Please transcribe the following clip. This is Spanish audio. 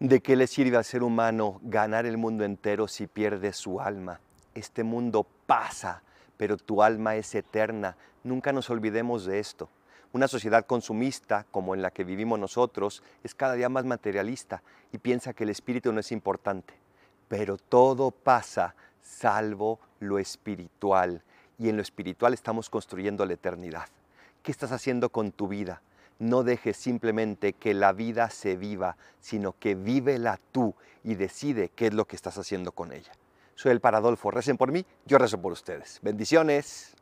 ¿De qué le sirve al ser humano ganar el mundo entero si pierde su alma? Este mundo pasa, pero tu alma es eterna. Nunca nos olvidemos de esto. Una sociedad consumista como en la que vivimos nosotros es cada día más materialista y piensa que el espíritu no es importante. Pero todo pasa salvo lo espiritual. Y en lo espiritual estamos construyendo la eternidad. ¿Qué estás haciendo con tu vida? No dejes simplemente que la vida se viva, sino que vívela tú y decide qué es lo que estás haciendo con ella. Soy el Paradolfo, recen por mí, yo rezo por ustedes. Bendiciones.